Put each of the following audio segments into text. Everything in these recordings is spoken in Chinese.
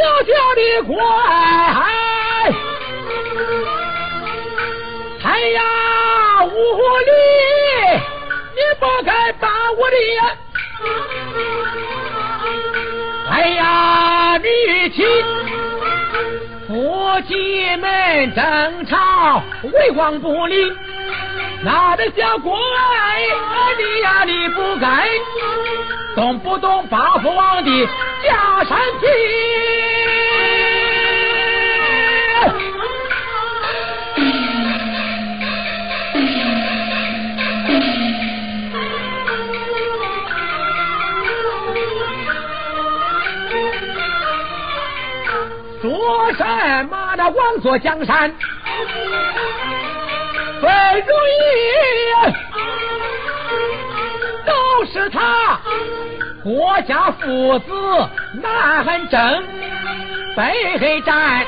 小小的乖，哎呀，无理，你不该把我的。哎呀，女亲，夫妻们争吵，为王不利。哪得叫乖？你呀，你不该动不动八父王的假山皮。说什么那王座江山？最如意，都是他国家父子南征北战，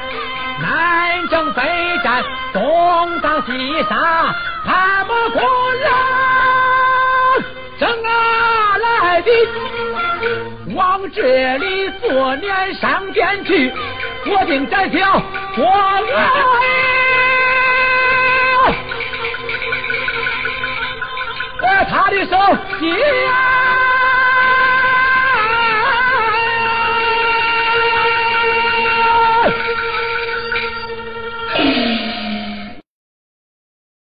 南征北战，东打西杀，他们国人争啊来的，往这里做年上殿去，我定斩条国来。他的手，接。